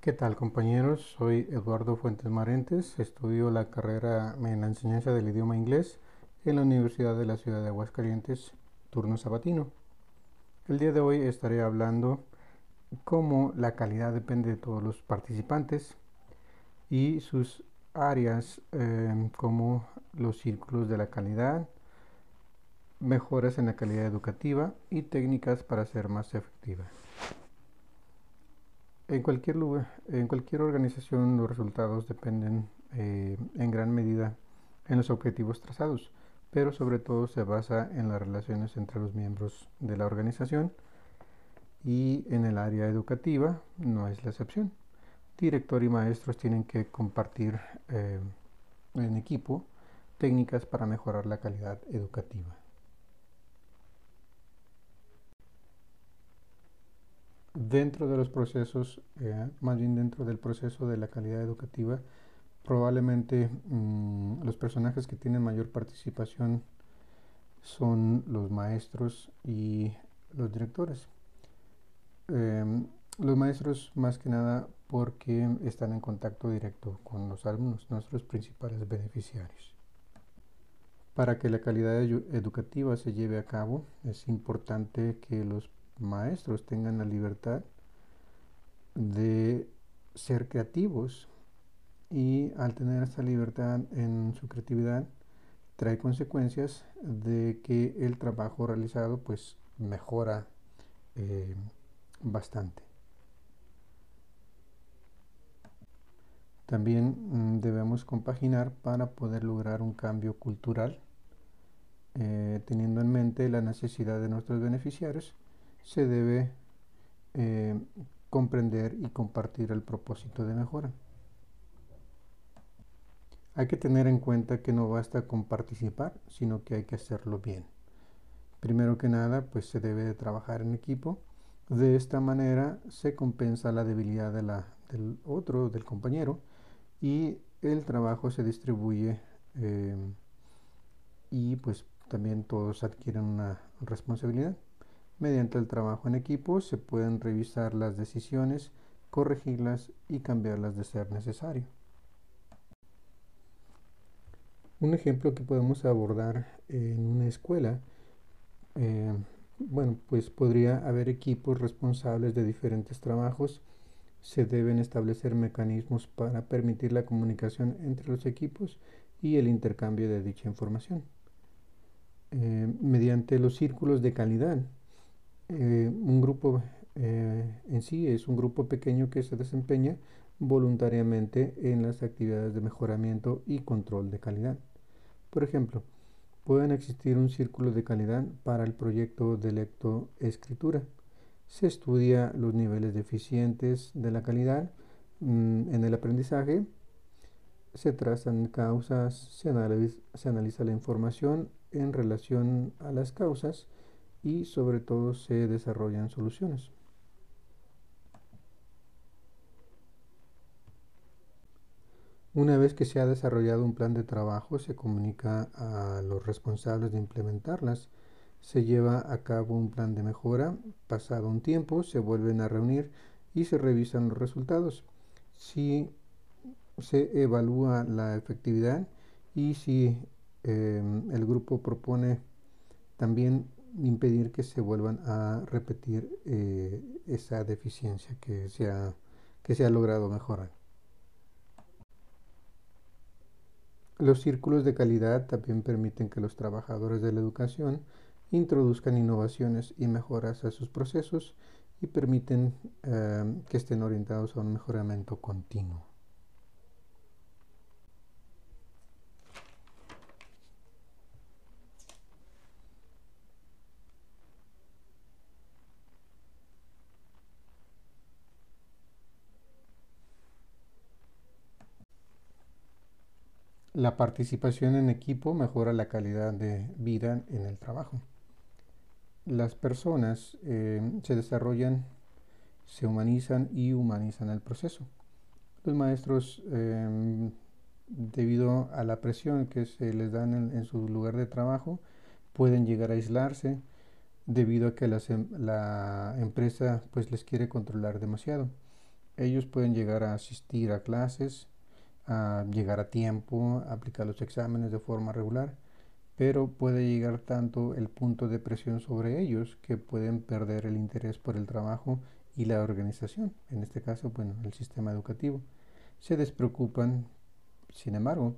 ¿Qué tal compañeros? Soy Eduardo Fuentes Marentes, estudio la carrera en la enseñanza del idioma inglés en la Universidad de la Ciudad de Aguascalientes, turno sabatino. El día de hoy estaré hablando cómo la calidad depende de todos los participantes y sus áreas eh, como los círculos de la calidad, mejoras en la calidad educativa y técnicas para ser más efectiva. En cualquier lugar, en cualquier organización los resultados dependen eh, en gran medida en los objetivos trazados, pero sobre todo se basa en las relaciones entre los miembros de la organización y en el área educativa no es la excepción. Director y maestros tienen que compartir eh, en equipo técnicas para mejorar la calidad educativa. Dentro de los procesos, eh, más bien dentro del proceso de la calidad educativa, probablemente mm, los personajes que tienen mayor participación son los maestros y los directores. Em, los maestros más que nada porque están en contacto directo con los alumnos, nuestros principales beneficiarios. Para que la calidad educativa se lleve a cabo es importante que los maestros tengan la libertad de ser creativos y al tener esta libertad en su creatividad trae consecuencias de que el trabajo realizado pues mejora eh, bastante. También mm, debemos compaginar para poder lograr un cambio cultural, eh, teniendo en mente la necesidad de nuestros beneficiarios se debe eh, comprender y compartir el propósito de mejora. Hay que tener en cuenta que no basta con participar, sino que hay que hacerlo bien. Primero que nada, pues se debe de trabajar en equipo. De esta manera se compensa la debilidad de la, del otro, del compañero, y el trabajo se distribuye eh, y pues también todos adquieren una responsabilidad. Mediante el trabajo en equipo se pueden revisar las decisiones, corregirlas y cambiarlas de ser necesario. Un ejemplo que podemos abordar en una escuela, eh, bueno, pues podría haber equipos responsables de diferentes trabajos. Se deben establecer mecanismos para permitir la comunicación entre los equipos y el intercambio de dicha información. Eh, mediante los círculos de calidad, eh, un grupo eh, en sí es un grupo pequeño que se desempeña voluntariamente en las actividades de mejoramiento y control de calidad. Por ejemplo, pueden existir un círculo de calidad para el proyecto de lectoescritura. Se estudia los niveles deficientes de la calidad mm, en el aprendizaje, se trazan causas, se analiza la información en relación a las causas, y sobre todo se desarrollan soluciones. Una vez que se ha desarrollado un plan de trabajo, se comunica a los responsables de implementarlas. Se lleva a cabo un plan de mejora. Pasado un tiempo, se vuelven a reunir y se revisan los resultados. Si se evalúa la efectividad y si eh, el grupo propone también impedir que se vuelvan a repetir eh, esa deficiencia que se, ha, que se ha logrado mejorar. Los círculos de calidad también permiten que los trabajadores de la educación introduzcan innovaciones y mejoras a sus procesos y permiten eh, que estén orientados a un mejoramiento continuo. La participación en equipo mejora la calidad de vida en el trabajo. Las personas eh, se desarrollan, se humanizan y humanizan el proceso. Los maestros, em, debido a la presión que se les da en, su lugar de trabajo, pueden llegar a aislarse debido a que em, la empresa pues les quiere controlar demasiado. Ellos pueden llegar a asistir a clases, a llegar a tiempo, aplicar los exámenes de forma regular, pero puede llegar tanto el punto de presión sobre ellos que pueden perder el interés por el trabajo y la organización, en este caso, bueno, el sistema educativo. Se despreocupan, sin embargo,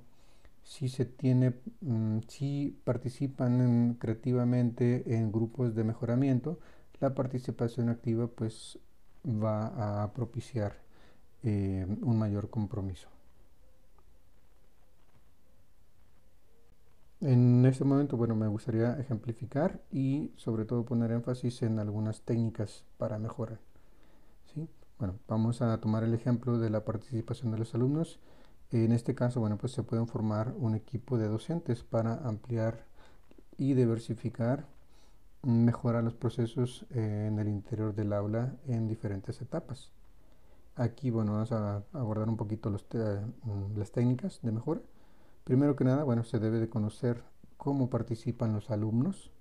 si se tiene, mm, si participan creativamente en grupos de mejoramiento, la participación activa pues va a propiciar eh, un mayor compromiso. En este momento, bueno, me gustaría ejemplificar y sobre todo poner énfasis en algunas técnicas para mejorar. ¿sí? Bueno, vamos a tomar el ejemplo de la participación de los alumnos. En este caso, bueno, pues se pueden formar un equipo de docentes para ampliar y diversificar, mejorar los procesos en el interior del aula en diferentes etapas. Aquí, bueno, vamos a abordar un poquito mm, las técnicas de mejora. Primero que nada, bueno, se debe de conocer cómo participan los alumnos.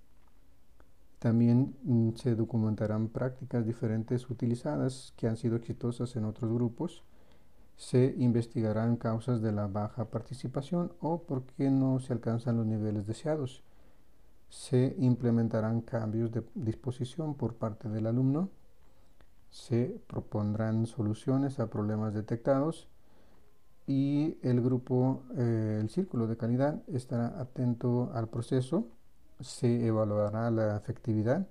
También mm, se documentarán prácticas diferentes utilizadas que han sido exitosas en otros grupos. Se investigarán causas de la baja participación o por qué no se alcanzan los niveles deseados. Se implementarán cambios de disposición por parte del alumno. Se propondrán soluciones a problemas detectados y el grupo, eh, el círculo de calidad estará atento al proceso, se evaluará la efectividad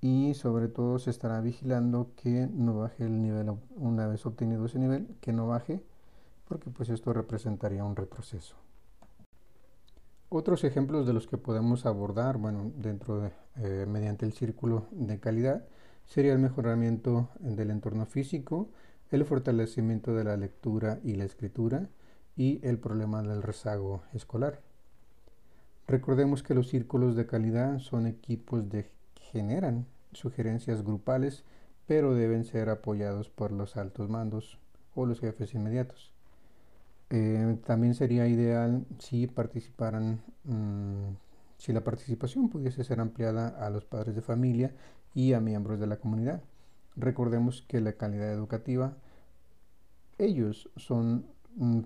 y sobre todo se estará vigilando que no baje el nivel, una vez obtenido ese nivel, que no baje, porque pues esto representaría un retroceso. Otros ejemplos de los que podemos abordar, bueno, dentro de, eh, mediante el círculo de calidad, sería el mejoramiento del entorno físico, el fortalecimiento de la lectura y la escritura y el problema del rezago escolar. Recordemos que los círculos de calidad son equipos que generan sugerencias grupales, pero deben ser apoyados por los altos mandos o los jefes inmediatos. Eh, también sería ideal si participaran, mm, si la participación pudiese ser ampliada a los padres de familia y a miembros de la comunidad. Recordemos que la calidad educativa, ellos son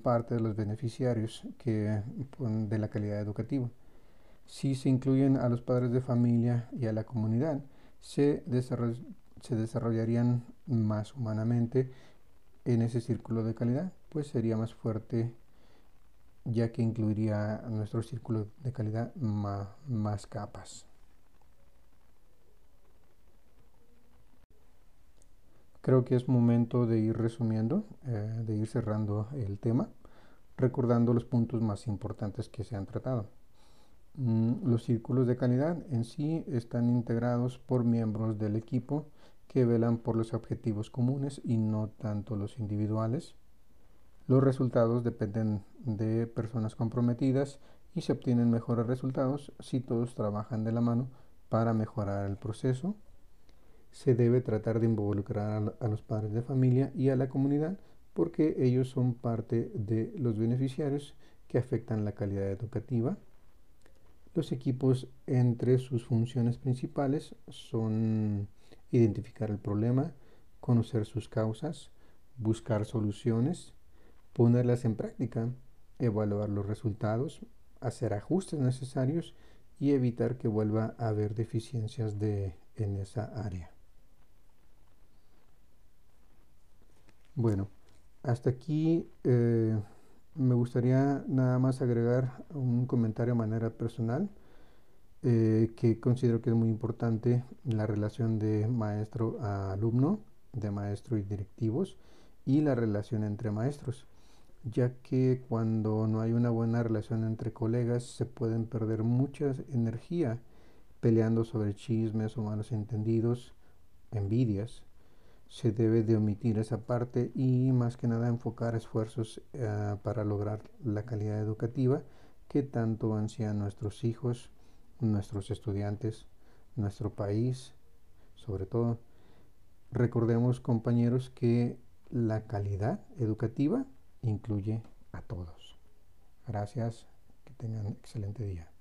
parte de los beneficiarios que, de la calidad educativa. Si se incluyen a los padres de familia y a la comunidad, se, se desarrollarían más humanamente en ese círculo de calidad, pues sería más fuerte ya que incluiría nuestro círculo de calidad más capas. Creo que es momento de ir resumiendo, eh, de ir cerrando el tema, recordando los puntos más importantes que se han tratado. Mm, los círculos de calidad en sí están integrados por miembros del equipo que velan por los objetivos comunes y no tanto los individuales. Los resultados dependen de personas comprometidas y se obtienen mejores resultados si todos trabajan de la mano para mejorar el proceso se debe tratar de involucrar a, los padres de familia y a la comunidad porque ellos son parte de los beneficiarios que afectan la calidad educativa. Los equipos entre sus funciones principales son identificar el problema, conocer sus causas, buscar soluciones, ponerlas en práctica, evaluar los resultados, hacer ajustes necesarios y evitar que vuelva a haber deficiencias de, en esa área. Bueno, hasta aquí eh, me gustaría nada más agregar un comentario de manera personal eh, que considero que es muy importante la relación de maestro a alumno, de maestro y directivos y la relación entre maestros, ya que cuando no hay una buena relación entre colegas se pueden perder mucha energía peleando sobre chismes o malos entendidos, envidias se debe de omitir esa parte y más que nada enfocar esfuerzos eh, para lograr la calidad educativa que tanto ansían nuestros hijos, nuestros estudiantes, nuestro país, sobre todo. Recordemos compañeros que la calidad educativa incluye a todos. Gracias, que tengan excelente día.